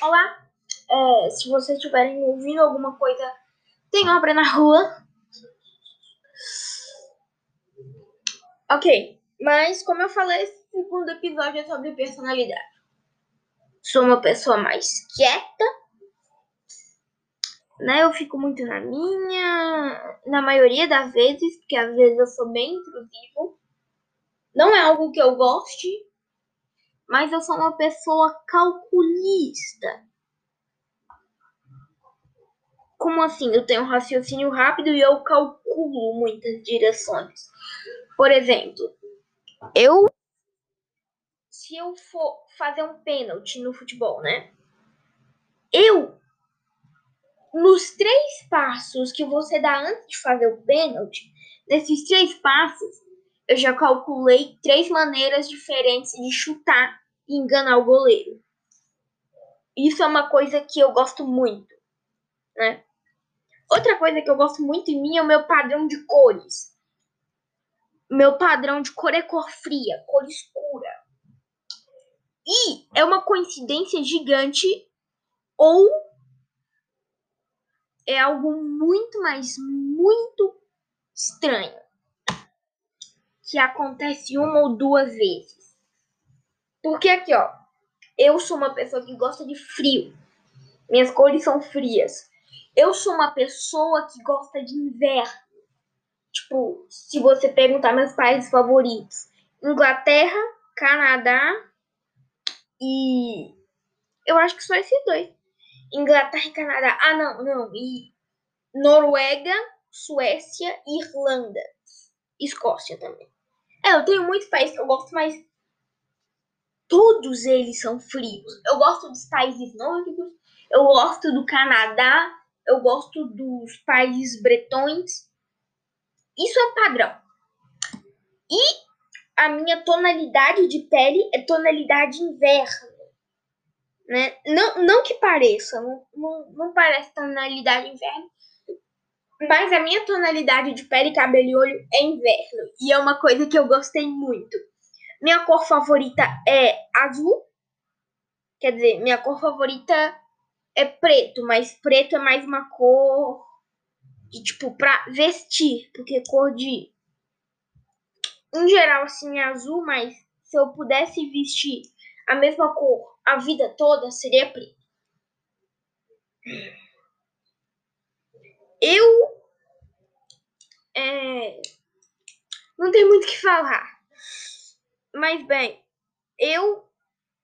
Olá, é, se vocês estiverem ouvindo alguma coisa, tem obra na rua. Ok, mas como eu falei, esse segundo episódio é sobre personalidade. Sou uma pessoa mais quieta, né? Eu fico muito na minha, na maioria das vezes, porque às vezes eu sou bem intrusivo. Não é algo que eu goste, mas eu sou uma pessoa calculista. Como assim? Eu tenho um raciocínio rápido e eu calculo muitas direções. Por exemplo, eu se eu for fazer um pênalti no futebol, né? Eu nos três passos que você dá antes de fazer o pênalti, nesses três passos, eu já calculei três maneiras diferentes de chutar e enganar o goleiro. Isso é uma coisa que eu gosto muito, né? Outra coisa que eu gosto muito em mim é o meu padrão de cores. Meu padrão de cor é cor fria, cor escura. E é uma coincidência gigante ou é algo muito, mas muito estranho que acontece uma ou duas vezes. Porque aqui, ó, eu sou uma pessoa que gosta de frio. Minhas cores são frias. Eu sou uma pessoa que gosta de inverno. Tipo, se você perguntar meus países favoritos: Inglaterra, Canadá e. Eu acho que só esses dois. Inglaterra e Canadá. Ah, não, não. E Noruega, Suécia e Irlanda. Escócia também. É, eu tenho muitos países que eu gosto, mas todos eles são frios. Eu gosto dos países nórdicos, eu gosto do Canadá, eu gosto dos países bretões. Isso é padrão. E a minha tonalidade de pele é tonalidade inverno. Né? Não, não que pareça, não, não, não parece tonalidade inverno, mas a minha tonalidade de pele, cabelo e olho é inverno. E é uma coisa que eu gostei muito. Minha cor favorita é azul. Quer dizer, minha cor favorita é preto, mas preto é mais uma cor de tipo pra vestir, porque cor de em geral assim é azul, mas se eu pudesse vestir a mesma cor a vida toda seria preto. Eu é, não tem muito o que falar. Mas bem, eu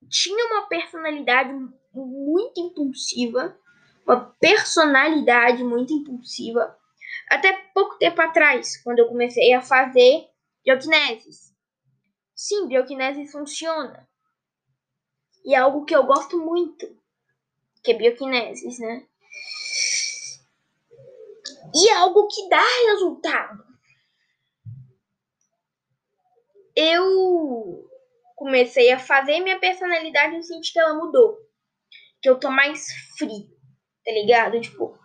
tinha uma personalidade muito impulsiva, uma personalidade muito impulsiva, até pouco tempo atrás, quando eu comecei a fazer bioquinesis. Sim, bioquinesis funciona. E é algo que eu gosto muito, que é bioquinesis, né? E é algo que dá resultado. Eu comecei a fazer minha personalidade no sentido que ela mudou. Que eu tô mais frio, tá ligado? Tipo,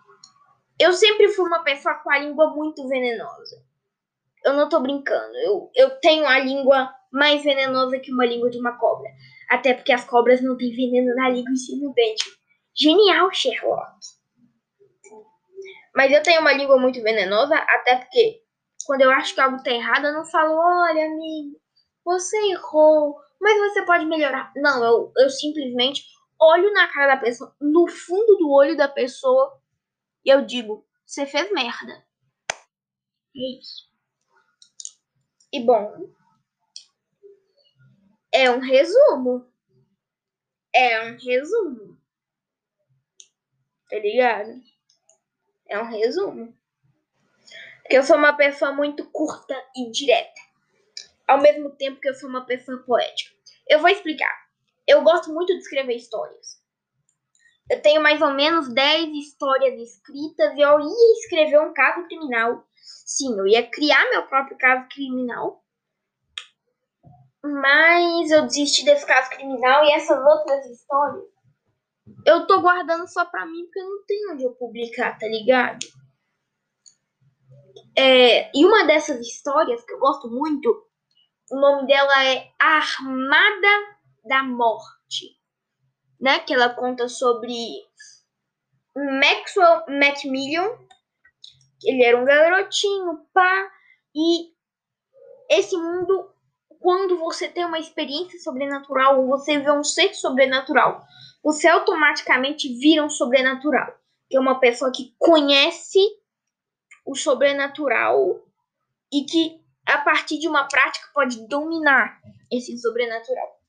eu sempre fui uma pessoa com a língua muito venenosa. Eu não tô brincando. Eu, eu tenho a língua mais venenosa que uma língua de uma cobra. Até porque as cobras não têm veneno na língua e sim no dente. Genial, Sherlock. Mas eu tenho uma língua muito venenosa, até porque quando eu acho que algo tá errado, eu não falo, olha, amigo, você errou, mas você pode melhorar. Não, eu, eu simplesmente olho na cara da pessoa, no fundo do olho da pessoa, e eu digo, você fez merda. É isso. E bom, é um resumo. É um resumo. Tá ligado? É um resumo. Eu sou uma pessoa muito curta e direta. Ao mesmo tempo que eu sou uma pessoa poética. Eu vou explicar. Eu gosto muito de escrever histórias. Eu tenho mais ou menos 10 histórias escritas e eu ia escrever um caso criminal. Sim, eu ia criar meu próprio caso criminal mas eu desisti desse caso criminal e essas outras histórias eu tô guardando só pra mim porque eu não tenho onde eu publicar, tá ligado? É, e uma dessas histórias que eu gosto muito, o nome dela é Armada da Morte. né? Que ela conta sobre Maxwell Macmillan. Ele era um garotinho, pá, e esse mundo, quando você tem uma experiência sobrenatural, ou você vê um ser sobrenatural, você automaticamente vira um sobrenatural. Que é uma pessoa que conhece o sobrenatural e que, a partir de uma prática, pode dominar esse sobrenatural.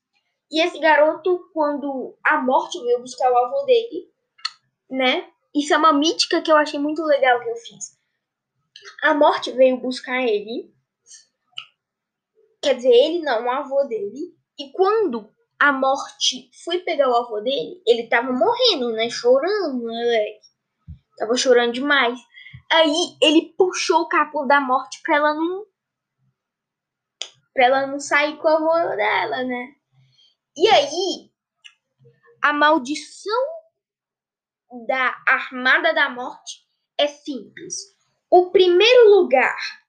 E esse garoto, quando a morte veio buscar o avô dele, né? Isso é uma mítica que eu achei muito legal que eu fiz. A morte veio buscar ele. Quer dizer, ele não, o avô dele. E quando a morte foi pegar o avô dele, ele tava morrendo, né? Chorando, moleque. Tava chorando demais. Aí ele puxou o capô da morte pra ela não. pra ela não sair com o avô dela, né? E aí, a maldição da Armada da Morte é simples. O primeiro lugar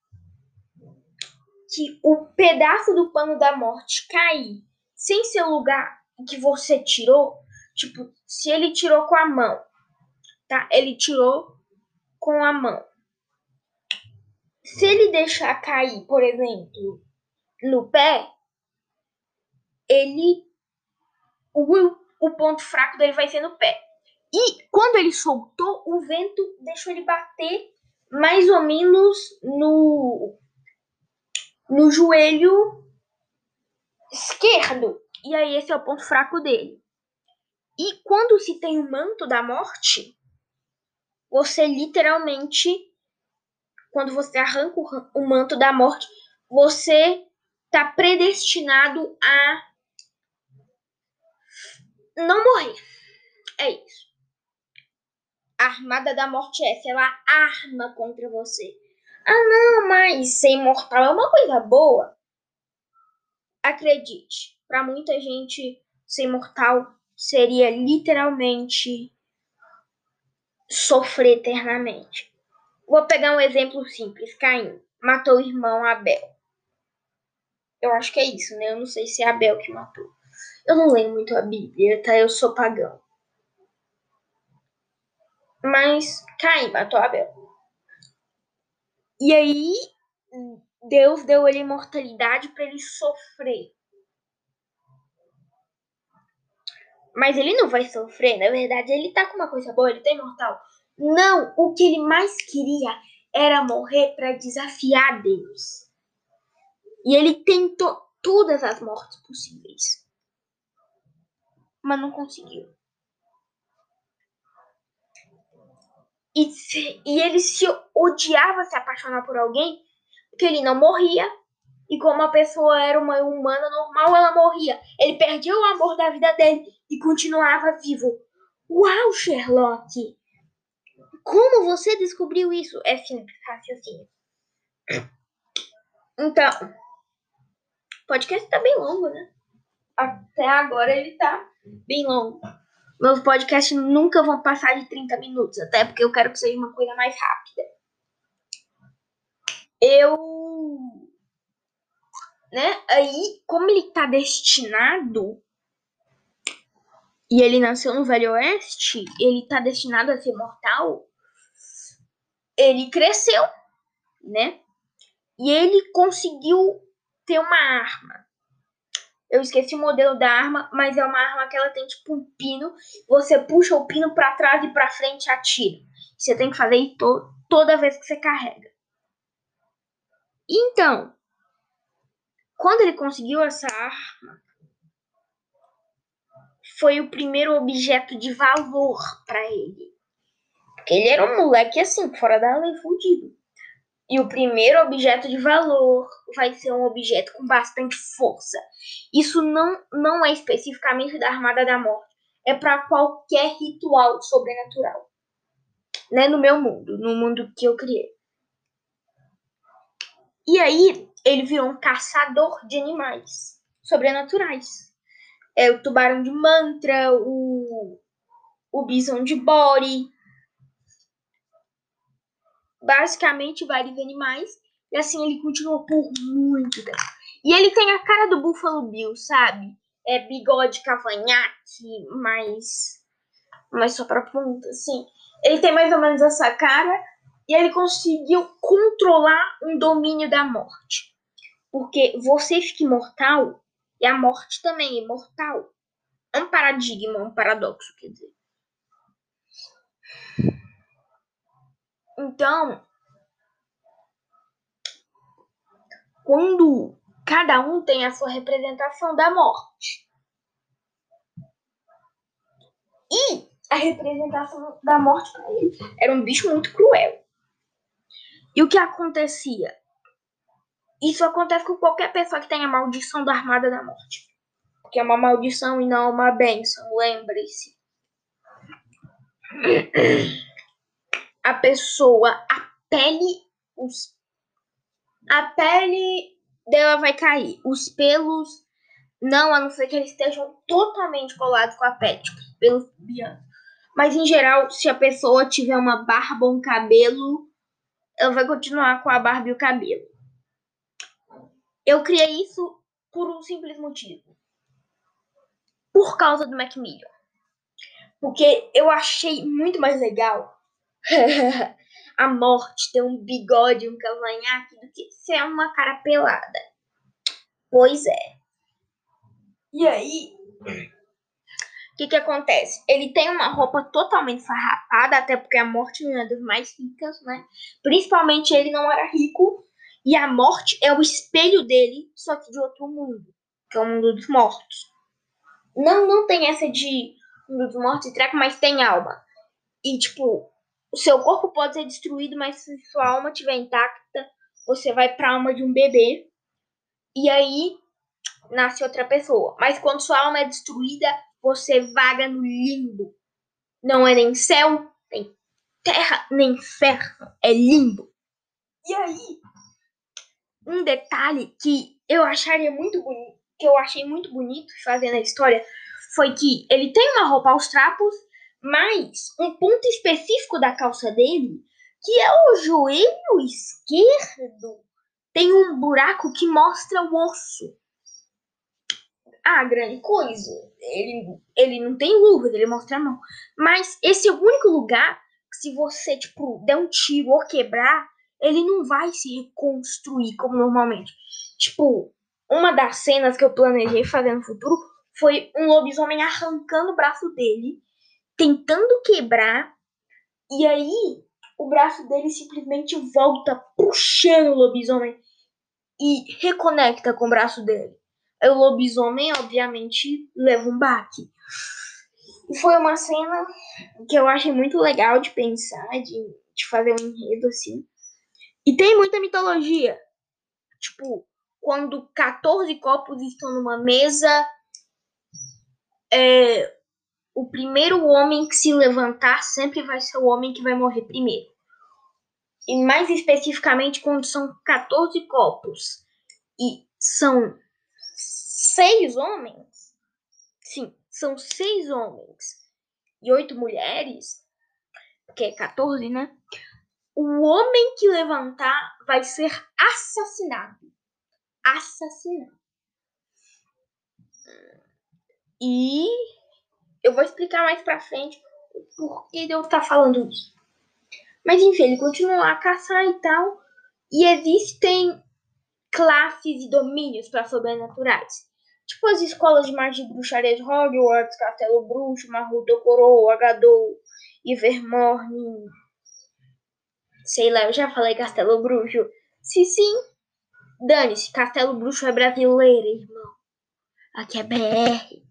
que o pedaço do pano da morte cair sem ser lugar que você tirou, tipo, se ele tirou com a mão, tá? Ele tirou com a mão. Se ele deixar cair, por exemplo, no pé, ele o, o ponto fraco dele vai ser no pé. E quando ele soltou, o vento deixou ele bater mais ou menos no, no joelho esquerdo. E aí esse é o ponto fraco dele. E quando se tem o manto da morte, você literalmente, quando você arranca o manto da morte, você está predestinado a não morrer. É isso. A armada da morte é essa, ela arma contra você. Ah, não, mas ser imortal é uma coisa boa. Acredite, para muita gente, ser imortal seria literalmente sofrer eternamente. Vou pegar um exemplo simples. Caim matou o irmão Abel. Eu acho que é isso, né? Eu não sei se é Abel que matou. Eu não leio muito a Bíblia, tá? Eu sou pagão. Mas Caim matou Abel. E aí, Deus deu ele imortalidade para ele sofrer. Mas ele não vai sofrer, na verdade, ele tá com uma coisa boa, ele tá imortal. Não, o que ele mais queria era morrer para desafiar Deus. E ele tentou todas as mortes possíveis mas não conseguiu. E, e ele se odiava se apaixonar por alguém, porque ele não morria. E como a pessoa era uma humana normal, ela morria. Ele perdia o amor da vida dele e continuava vivo. Uau, Sherlock! Como você descobriu isso? É simples, raciocínio. Então, o podcast tá bem longo, né? Até agora ele tá bem longo. Meus podcasts nunca vão passar de 30 minutos, até porque eu quero que seja uma coisa mais rápida. Eu. Né? Aí, como ele tá destinado. E ele nasceu no Velho Oeste, ele tá destinado a ser mortal. Ele cresceu, né? E ele conseguiu ter uma arma. Eu esqueci o modelo da arma, mas é uma arma que ela tem tipo um pino. Você puxa o pino para trás e para frente e atira. Você tem que fazer isso to toda vez que você carrega. Então, quando ele conseguiu essa arma, foi o primeiro objeto de valor para ele. Porque ele era um moleque assim, fora da lei, fudido. E o primeiro objeto de valor vai ser um objeto com bastante força. Isso não, não é especificamente da Armada da Morte. É para qualquer ritual sobrenatural. Né? No meu mundo, no mundo que eu criei. E aí, ele virou um caçador de animais sobrenaturais. É o tubarão de mantra, o, o bison de bore, basicamente vários animais. E assim ele continuou por muito tempo. E ele tem a cara do Buffalo Bill, sabe? é, bigode cavanhaque, mais, mais só pra ponta, assim. Ele tem mais ou menos essa cara e ele conseguiu controlar um domínio da morte. Porque você fica imortal e a morte também é imortal. É um paradigma, um paradoxo, quer dizer. Então, quando cada um tem a sua representação da morte. E a representação da morte para ele era um bicho muito cruel. E o que acontecia? Isso acontece com qualquer pessoa que tenha maldição da armada da morte. Porque é uma maldição e não uma bênção, lembre-se. A pessoa, a pele, os, a pele dela vai cair. Os pelos, não, a não ser que eles estejam totalmente colados com a pele, tipo, pelos bianos. Mas em geral, se a pessoa tiver uma barba ou um cabelo, ela vai continuar com a barba e o cabelo. Eu criei isso por um simples motivo. Por causa do Macmillan. Porque eu achei muito mais legal a morte ter um bigode, um cavanhaque, do que ser uma cara pelada. Pois é. E aí, o que que acontece? Ele tem uma roupa totalmente farrapada, até porque a morte não é das mais ricas, né? Principalmente ele não era rico, e a morte é o espelho dele, só que de outro mundo, que é o mundo dos mortos. Não, não tem essa de mundo dos mortos e treco, mas tem alma. E, tipo, o seu corpo pode ser destruído, mas se sua alma estiver intacta, você vai pra alma de um bebê. E aí nasce outra pessoa. Mas quando sua alma é destruída, você vaga no limbo. Não é nem céu, nem terra, nem inferno. É limbo. E aí, um detalhe que eu acharia muito bonito, que eu achei muito bonito fazendo a história, foi que ele tem uma roupa aos trapos mas um ponto específico da calça dele, que é o joelho esquerdo, tem um buraco que mostra o osso. Ah, grande coisa. Ele, ele não tem luvas, ele mostra a mão. Mas esse é o único lugar que se você, tipo, der um tiro ou quebrar, ele não vai se reconstruir como normalmente. Tipo, uma das cenas que eu planejei fazer no futuro foi um lobisomem arrancando o braço dele tentando quebrar, e aí o braço dele simplesmente volta puxando o lobisomem e reconecta com o braço dele. Aí o lobisomem, obviamente, leva um baque. E foi uma cena que eu achei muito legal de pensar, de, de fazer um enredo assim. E tem muita mitologia. Tipo, quando 14 copos estão numa mesa, é, o primeiro homem que se levantar sempre vai ser o homem que vai morrer primeiro. E mais especificamente quando são 14 copos e são seis homens, sim, são seis homens e oito mulheres, que é 14, né? O homem que levantar vai ser assassinado. Assassinado. E eu vou explicar mais pra frente o porquê de eu estar tá falando isso. Mas enfim, ele continua a caçar e tal. E existem classes e domínios para sobrenaturais. Tipo as escolas de magia de bruxaria de Hogwarts, Castelo Bruxo, Maruto Coroa, Agadou, Ivermorny. Sei lá, eu já falei Castelo Bruxo. Se sim, dane-se, Castelo Bruxo é brasileiro, irmão. Aqui é BR.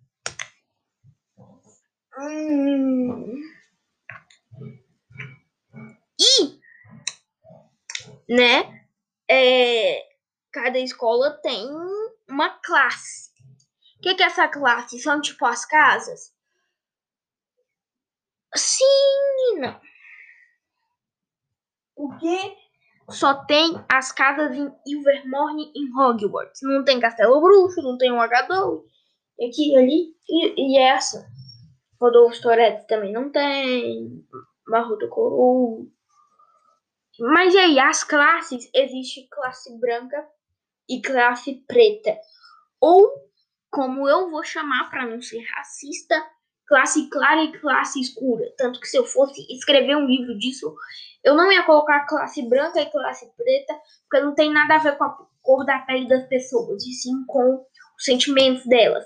E, né, é, cada escola tem uma classe. O que, que é essa classe? São tipo as casas? Sim e não. Porque só tem as casas em Ilvermorny e Hogwarts. Não tem Castelo Bruxo, não tem um H2, aqui ali e, e essa. Rodolfo Toretti também não tem. Marruto Coru. Mas e aí, as classes, existe classe branca e classe preta. Ou como eu vou chamar para não ser racista, classe clara e classe escura. Tanto que se eu fosse escrever um livro disso, eu não ia colocar classe branca e classe preta, porque não tem nada a ver com a cor da pele das pessoas, e sim com os sentimentos delas.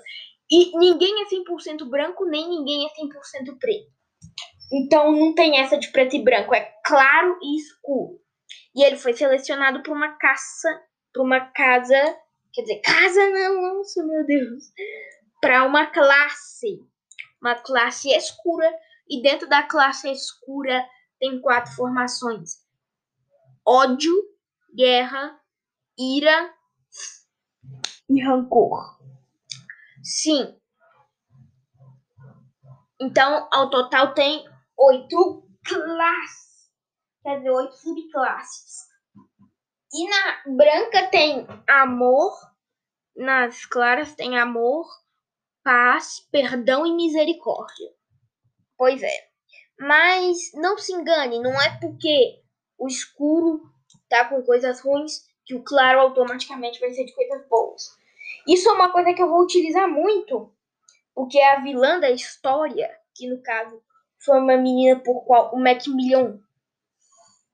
E ninguém é 100% branco, nem ninguém é 100% preto. Então não tem essa de preto e branco, é claro e escuro. E ele foi selecionado para uma caça, para uma casa, quer dizer, casa não, nossa, meu Deus, para uma classe, uma classe escura. E dentro da classe escura tem quatro formações: ódio, guerra, ira e rancor. Sim. Então, ao total tem oito classes. Quer dizer, oito subclasses. E na branca tem amor. Nas claras tem amor, paz, perdão e misericórdia. Pois é. Mas não se engane, não é porque o escuro tá com coisas ruins que o claro automaticamente vai ser de coisas boas. Isso é uma coisa que eu vou utilizar muito, porque é a vilã da história, que no caso foi uma menina por qual o Macmillan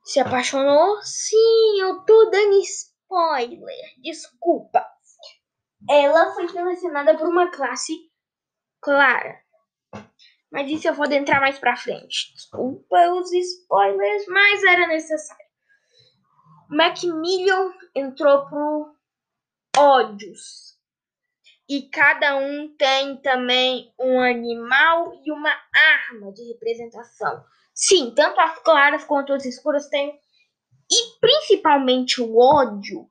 se apaixonou. Sim, eu tô dando spoiler, desculpa. Ela foi selecionada por uma classe clara. Mas isso eu vou adentrar mais pra frente. Desculpa os spoilers, mas era necessário. Macmillan entrou pro ódios. E cada um tem também um animal e uma arma de representação. Sim, tanto as claras quanto as escuras têm. E principalmente o ódio.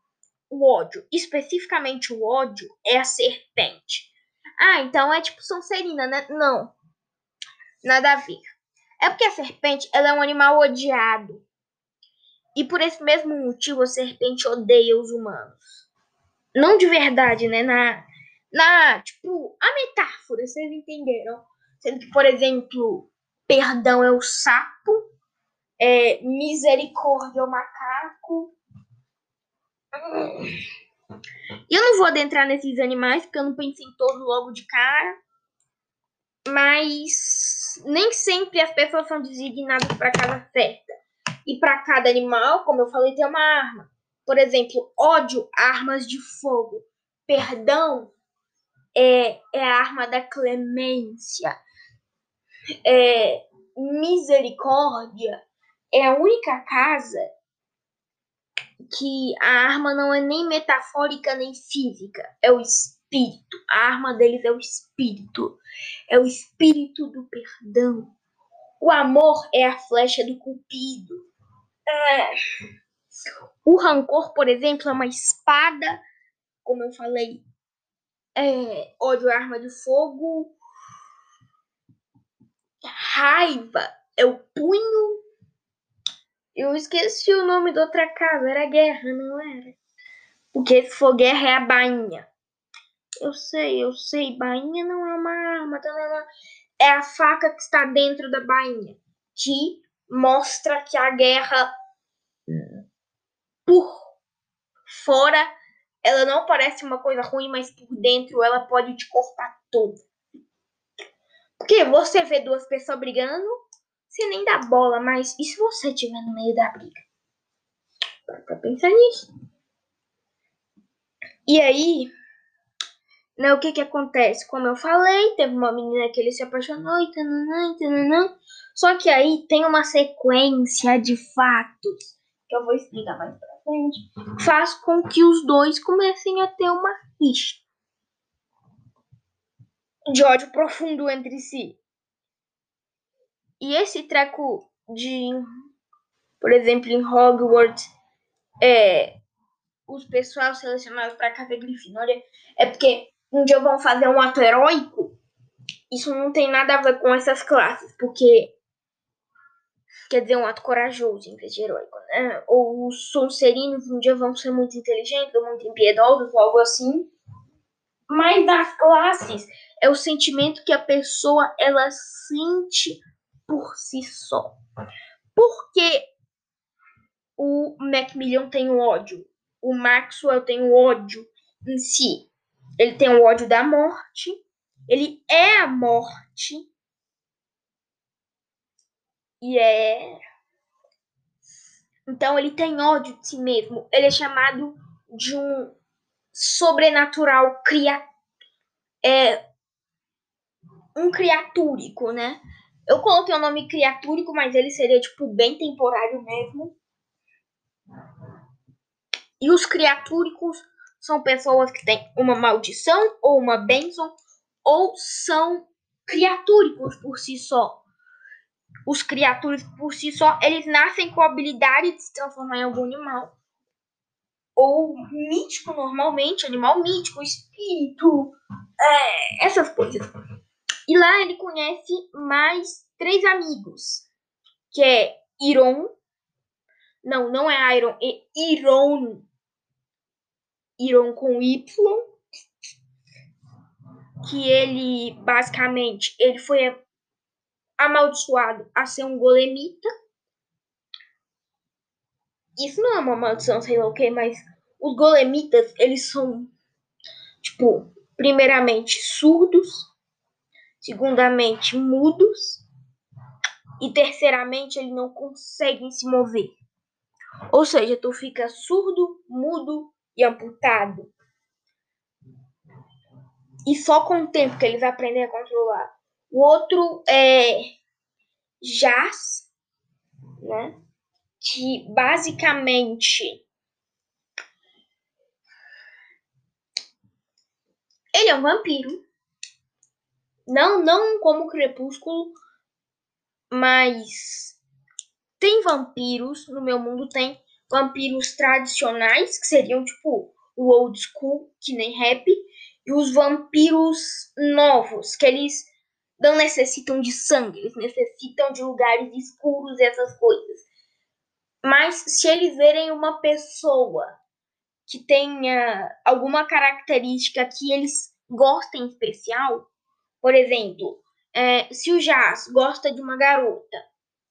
O ódio, especificamente o ódio, é a serpente. Ah, então é tipo Sonserina, né? Não. Nada a ver. É porque a serpente ela é um animal odiado. E por esse mesmo motivo a serpente odeia os humanos. Não de verdade, né? Na, na tipo, a metáfora, vocês entenderam? Sendo que, por exemplo, perdão é o sapo, é, misericórdia é o macaco. Eu não vou adentrar nesses animais, porque eu não pensei em todos logo de cara. Mas nem sempre as pessoas são designadas para cada certa. E para cada animal, como eu falei, tem uma arma. Por exemplo, ódio, armas de fogo. Perdão é, é a arma da clemência. É, misericórdia é a única casa que a arma não é nem metafórica nem física. É o espírito. A arma deles é o espírito. É o espírito do perdão. O amor é a flecha do cupido. É. O rancor, por exemplo, é uma espada, como eu falei, é, ódio arma de fogo. Raiva é o punho. Eu esqueci o nome da outra casa, era guerra, não era? Porque se for guerra é a bainha. Eu sei, eu sei, bainha não é uma arma, tá. é a faca que está dentro da bainha, que mostra que a guerra por fora ela não parece uma coisa ruim, mas por dentro ela pode te cortar toda. Porque você vê duas pessoas brigando, você nem dá bola, mas e se você estiver no meio da briga? Para pra pensar nisso. E aí, né, o que que acontece? Como eu falei, teve uma menina que ele se apaixonou e tananã, tananã. Só que aí tem uma sequência de fatos que eu vou explicar mais pra frente, faz com que os dois comecem a ter uma rixa de ódio profundo entre si. E esse treco de, por exemplo, em Hogwarts, é, os pessoal selecionados para Casa Grifinória é porque um dia vão fazer um ato heróico. Isso não tem nada a ver com essas classes, porque quer dizer, um ato corajoso em vez de heróico, né? Ou os Sonserinos um dia vão ser muito inteligentes ou muito impiedosos ou algo assim. Mas das classes é o sentimento que a pessoa ela sente por si só. Porque o Macmillan tem o ódio, o Maxwell tem o ódio em si. ele tem o ódio da morte, ele é a morte. E é. Então ele tem ódio de si mesmo. Ele é chamado de um sobrenatural cria é um criatúrico, né? Eu coloquei o nome criatúrico, mas ele seria tipo bem temporário mesmo. E os criatúricos são pessoas que têm uma maldição ou uma bênção ou são criatúricos por si só. Os criaturas por si só, eles nascem com a habilidade de se transformar em algum animal. Ou mítico normalmente, animal mítico, espírito, é, essas coisas. E lá ele conhece mais três amigos, que é Iron, não, não é Iron, é Iron, Iron com Y, que ele basicamente ele foi amaldiçoado a ser um golemita isso não é uma maldição, sei lá o que, mas os golemitas, eles são, tipo, primeiramente surdos, segundamente mudos e terceiramente eles não conseguem se mover. Ou seja, tu fica surdo, mudo e amputado. E só com o tempo que eles aprendem a controlar. O outro é jazz, né? que basicamente ele é um vampiro. Não, não como Crepúsculo, mas tem vampiros no meu mundo tem vampiros tradicionais que seriam tipo o old school, que nem rap, e os vampiros novos, que eles não necessitam de sangue, eles necessitam de lugares escuros e essas coisas. Mas se eles verem uma pessoa que tenha alguma característica que eles gostem especial, por exemplo, é, se o Jazz gosta de uma garota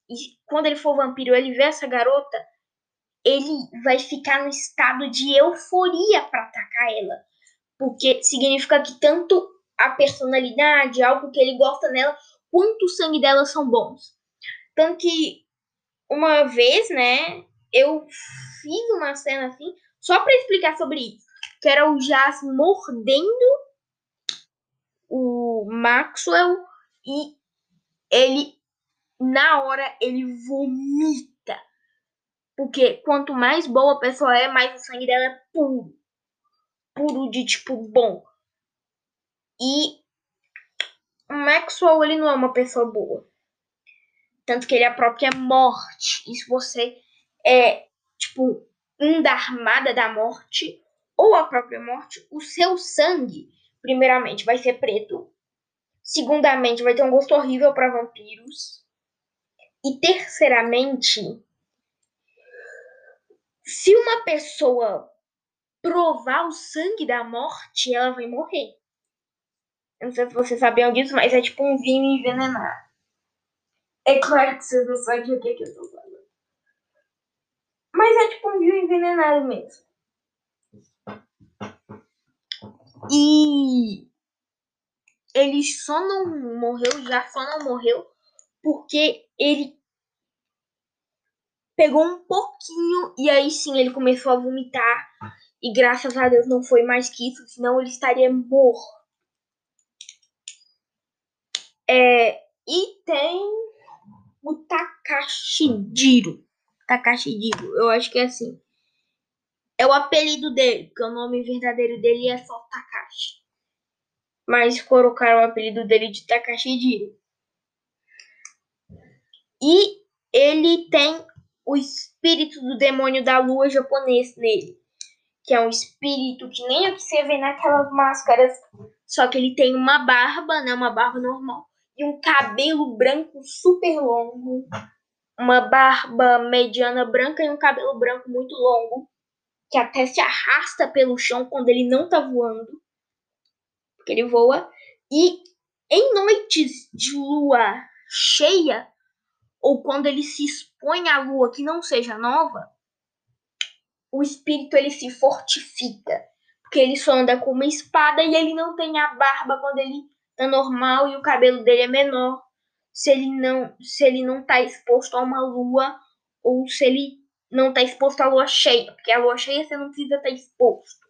e quando ele for vampiro ele vê essa garota, ele vai ficar no estado de euforia para atacar ela, porque significa que tanto a personalidade, algo que ele gosta nela, quanto o sangue dela são bons. Tanto que uma vez, né, eu fiz uma cena assim, só para explicar sobre isso, que era o Jazz mordendo o Maxwell e ele na hora ele vomita. Porque quanto mais boa a pessoa é, mais o sangue dela é puro. Puro de tipo bom. E o Maxwell ele não é uma pessoa boa. Tanto que ele é a própria morte. E se você é, tipo, um da armada da morte, ou a própria morte, o seu sangue, primeiramente, vai ser preto. Segundamente, vai ter um gosto horrível para vampiros. E terceiramente, se uma pessoa provar o sangue da morte, ela vai morrer. Eu não sei se vocês sabiam disso, mas é tipo um vinho envenenado. É claro que vocês não sabem o que, é que eu tô falando. Mas é tipo um vinho envenenado mesmo. E ele só não morreu, já só não morreu, porque ele pegou um pouquinho e aí sim ele começou a vomitar. E graças a Deus não foi mais que isso, senão ele estaria morto. É, e tem o Takashi Jiro. Takashi Jiro, eu acho que é assim. É o apelido dele, porque o nome verdadeiro dele é só Takashi. Mas colocaram o apelido dele de Takashi Jiro. E ele tem o espírito do demônio da lua japonês nele. Que é um espírito que nem o que você vê naquelas máscaras. Só que ele tem uma barba, né? Uma barba normal e um cabelo branco super longo, uma barba mediana branca e um cabelo branco muito longo, que até se arrasta pelo chão quando ele não tá voando, porque ele voa. E em noites de lua cheia, ou quando ele se expõe à lua que não seja nova, o espírito ele se fortifica. Porque ele só anda com uma espada e ele não tem a barba quando ele tá normal e o cabelo dele é menor. Se ele não, se ele não tá exposto a uma lua ou se ele não tá exposto à lua cheia, porque a lua cheia você não precisa estar tá exposto.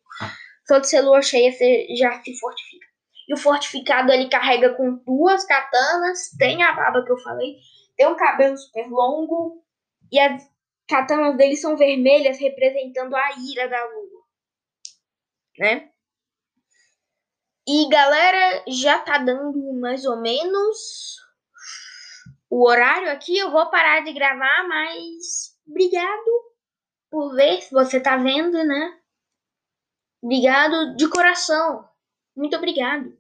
Só de ser lua cheia você já se fortifica. E o fortificado ele carrega com duas katanas, tem a barba que eu falei, tem um cabelo super longo e as katanas dele são vermelhas, representando a ira da lua, né? E galera, já tá dando mais ou menos o horário aqui. Eu vou parar de gravar, mas obrigado por ver se você tá vendo, né? Obrigado de coração. Muito obrigado.